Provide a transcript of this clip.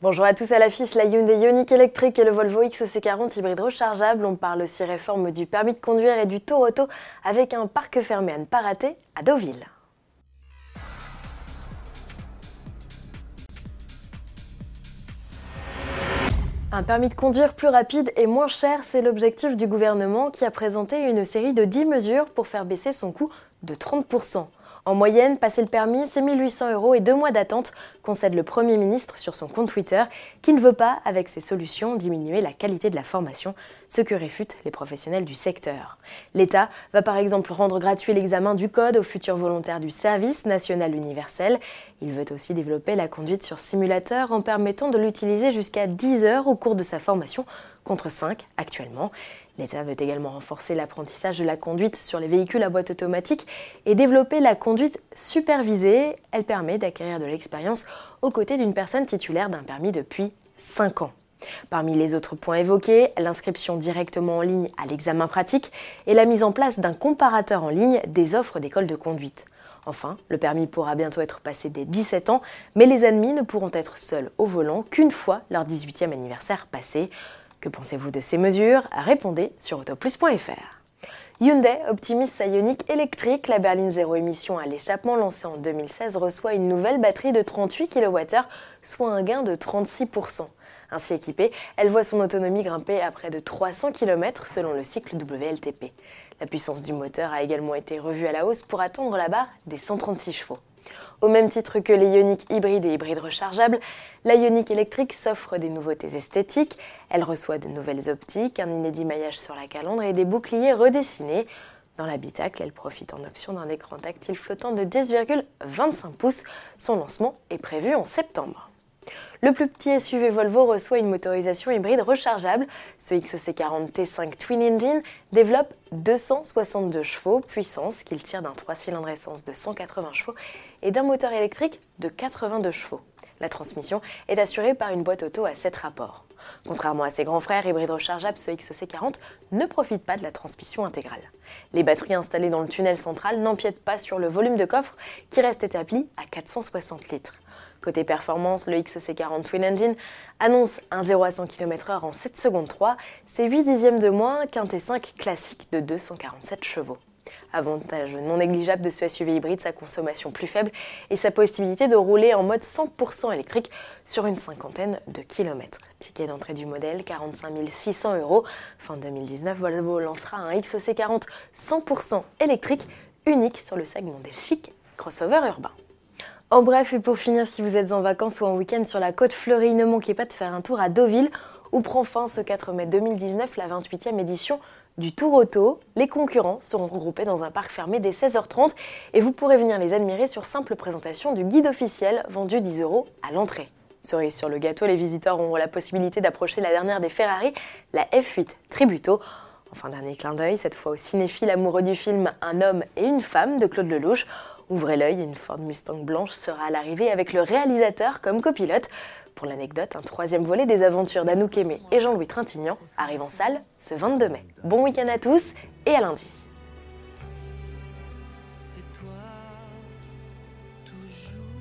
Bonjour à tous à l'affiche, la Hyundai Ioniq électrique et le Volvo XC40 hybride rechargeable. On parle aussi réforme du permis de conduire et du tour auto avec un parc fermé à ne pas rater à Deauville. Un permis de conduire plus rapide et moins cher, c'est l'objectif du gouvernement qui a présenté une série de 10 mesures pour faire baisser son coût de 30%. En moyenne, passer le permis, c'est 1800 euros et deux mois d'attente, concède le Premier ministre sur son compte Twitter, qui ne veut pas, avec ces solutions, diminuer la qualité de la formation, ce que réfutent les professionnels du secteur. L'État va par exemple rendre gratuit l'examen du code aux futurs volontaires du service national universel. Il veut aussi développer la conduite sur simulateur en permettant de l'utiliser jusqu'à 10 heures au cours de sa formation, contre 5 actuellement. L'État veut également renforcer l'apprentissage de la conduite sur les véhicules à boîte automatique et développer la conduite supervisée. Elle permet d'acquérir de l'expérience aux côtés d'une personne titulaire d'un permis depuis 5 ans. Parmi les autres points évoqués, l'inscription directement en ligne à l'examen pratique et la mise en place d'un comparateur en ligne des offres d'école de conduite. Enfin, le permis pourra bientôt être passé dès 17 ans, mais les admis ne pourront être seuls au volant qu'une fois leur 18e anniversaire passé. Que pensez-vous de ces mesures? Répondez sur autoplus.fr. Hyundai optimise sa Ioniq électrique. La berline zéro émission à l'échappement lancée en 2016 reçoit une nouvelle batterie de 38 kWh, soit un gain de 36%. Ainsi équipée, elle voit son autonomie grimper à près de 300 km selon le cycle WLTP. La puissance du moteur a également été revue à la hausse pour atteindre la barre des 136 chevaux. Au même titre que les Ioniq hybrides et hybrides rechargeables, la Ioniq électrique s'offre des nouveautés esthétiques. Elle reçoit de nouvelles optiques, un inédit maillage sur la calandre et des boucliers redessinés. Dans l'habitacle, elle profite en option d'un écran tactile flottant de 10,25 pouces. Son lancement est prévu en septembre. Le plus petit SUV Volvo reçoit une motorisation hybride rechargeable. Ce XC40 T5 Twin Engine développe 262 chevaux puissance qu'il tire d'un 3 cylindres essence de 180 chevaux et d'un moteur électrique de 82 chevaux. La transmission est assurée par une boîte auto à 7 rapports. Contrairement à ses grands frères hybrides rechargeables, ce XC40 ne profite pas de la transmission intégrale. Les batteries installées dans le tunnel central n'empiètent pas sur le volume de coffre qui reste établi à 460 litres. Côté performance, le XC40 Twin Engine annonce un 0 à 100 km/h en 7 secondes 3, c'est 8 dixièmes de moins qu'un T5 classique de 247 chevaux. Avantage non négligeable de ce SUV hybride, sa consommation plus faible et sa possibilité de rouler en mode 100% électrique sur une cinquantaine de kilomètres. Ticket d'entrée du modèle 45 600 euros. Fin 2019, Volvo lancera un XC40 100% électrique unique sur le segment des chics crossover urbains. En bref, et pour finir, si vous êtes en vacances ou en week-end sur la côte fleurie, ne manquez pas de faire un tour à Deauville, où prend fin ce 4 mai 2019 la 28e édition du Tour Auto. Les concurrents seront regroupés dans un parc fermé dès 16h30 et vous pourrez venir les admirer sur simple présentation du guide officiel vendu 10 euros à l'entrée. Cerise sur le gâteau, les visiteurs auront la possibilité d'approcher la dernière des Ferrari, la F8 Tributo. Enfin, dernier clin d'œil, cette fois au cinéphile amoureux du film Un homme et une femme de Claude Lelouch. Ouvrez l'œil, une Ford Mustang blanche sera à l'arrivée avec le réalisateur comme copilote. Pour l'anecdote, un troisième volet des aventures d'Anouk Aimé et Jean-Louis Trintignant arrive en salle ce 22 mai. Bon week-end à tous et à lundi. C'est toi, toujours.